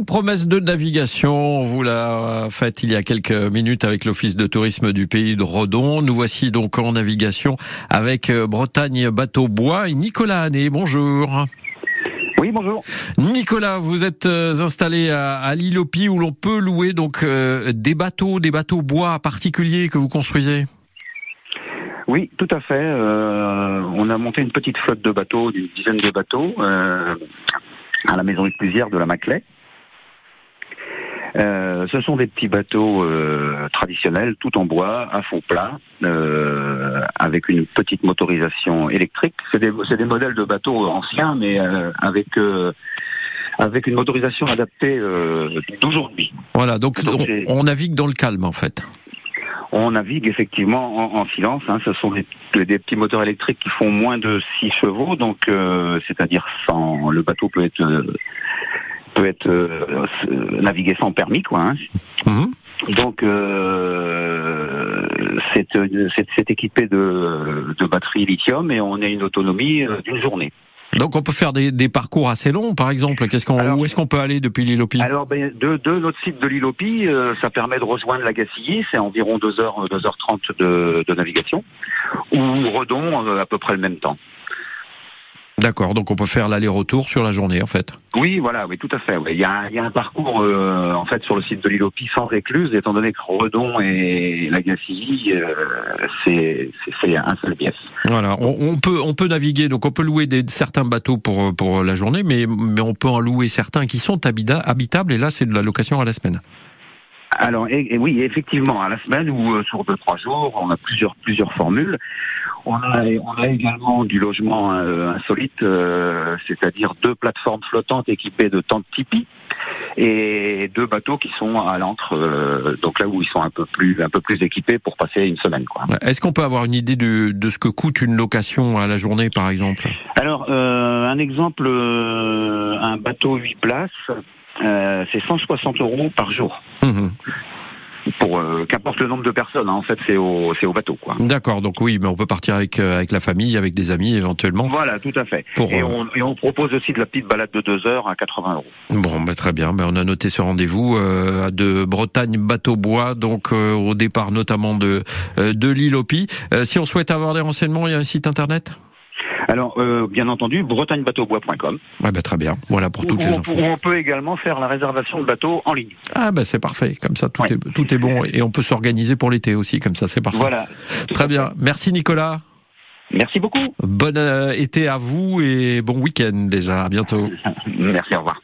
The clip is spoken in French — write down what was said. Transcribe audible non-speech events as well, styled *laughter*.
Une promesse de navigation, on vous l'a faite il y a quelques minutes avec l'Office de tourisme du pays de Redon. Nous voici donc en navigation avec euh, Bretagne Bateau Bois et Nicolas Hanné. Bonjour. Oui, bonjour. Nicolas, vous êtes euh, installé à, l'île Opi où l'on peut louer donc euh, des bateaux, des bateaux bois particuliers que vous construisez. Oui, tout à fait. Euh, on a monté une petite flotte de bateaux, d'une dizaine de bateaux, euh, à la maison Plusière de la Maclay. Euh, ce sont des petits bateaux euh, traditionnels, tout en bois, à fond plat, euh, avec une petite motorisation électrique. C'est des, c'est des modèles de bateaux anciens, mais euh, avec euh, avec une motorisation adaptée euh, d'aujourd'hui. Voilà, donc Donc, on, on navigue dans le calme en fait. On navigue effectivement en, en silence. hein. Ce sont des, des petits moteurs électriques qui font moins de 6 chevaux, donc euh, c'est-à-dire sans le bateau peut être euh, peut être euh, s- navigué sans permis, quoi. hein. Mhm. Donc euh, c'est euh, c'est- c'est équipé de, de batteries lithium et on a une autonomie euh, d'une journée. Donc on peut faire des, des parcours assez longs, par exemple. Qu'est-ce qu'on, Alors- où est-ce qu'on peut aller depuis l'île Alors, ben, de, de notre site de l'île euh, ça permet de rejoindre la Gacilly, c'est environ 2 heures, 2h30 de, de navigation, ou Redon euh, à peu près le même temps. D'accord, donc on peut faire l'aller-retour sur la journée en fait. Oui, voilà, oui, tout à fait. Il, y a, il y a un parcours euh, en fait sur le site de l'île sans écluse, étant donné que Redon et la Gacilly, euh, c'est un seul biais. Voilà, on, on peut on peut naviguer, donc on peut louer des, certains bateaux pour pour la journée, mais mais on peut en louer certains qui sont habita- habitables et là c'est de la location à la semaine. Alors, et, et oui, effectivement, à la semaine ou euh, sur deux trois jours, on a plusieurs plusieurs formules. On a on a également du logement euh, insolite, euh, c'est-à-dire deux plateformes flottantes équipées de tentes tipi et deux bateaux qui sont à l'antre, euh, donc là où ils sont un peu plus un peu plus équipés pour passer une semaine, quoi. Est-ce qu'on peut avoir une idée de, de ce que coûte une location à la journée, par exemple? Alors, un exemple, un bateau 8 places, c'est 160 euros par jour. Mhm. Pour euh, qu'importe le nombre de personnes, hein, en fait, c'est au, c'est au bateau, quoi. D'accord, donc oui, mais on peut partir avec euh, avec la famille, avec des amis éventuellement. Voilà, tout à fait. Pour, et, euh, on, et on propose aussi de la petite balade de deux heures à 80 euros. Bon, bah, très bien. Bah, on a noté ce rendez-vous euh, de Bretagne Bateau Bois, donc euh, au départ notamment de euh, de l'île Opi. Euh, si on souhaite avoir des renseignements, il y a un site internet? Alors, euh, bien entendu, bretagnebateaubois.com. Ouais, bah, très bien. Voilà pour toutes où, les on, infos. où on peut également faire la réservation de bateau en ligne. Ah bah c'est parfait. Comme ça, tout Ouais. est tout est bon et on peut s'organiser pour l'été aussi. Comme ça, c'est parfait. Voilà. Très bien. Merci Nicolas. Merci beaucoup. Bon euh, été à vous et bon week-end déjà. À bientôt. *laughs* Merci, au revoir.